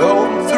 gold.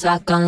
Sacan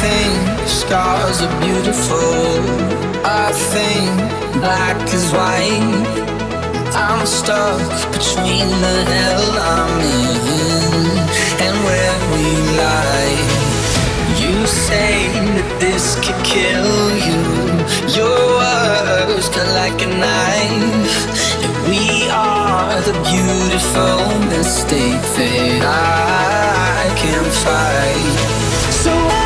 think scars are beautiful. I think black is white. I'm stuck between the hell I'm in and where we lie. You say that this could kill you. Your words cut like a knife. And we are the beautiful mistake that I can't fight. So I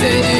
say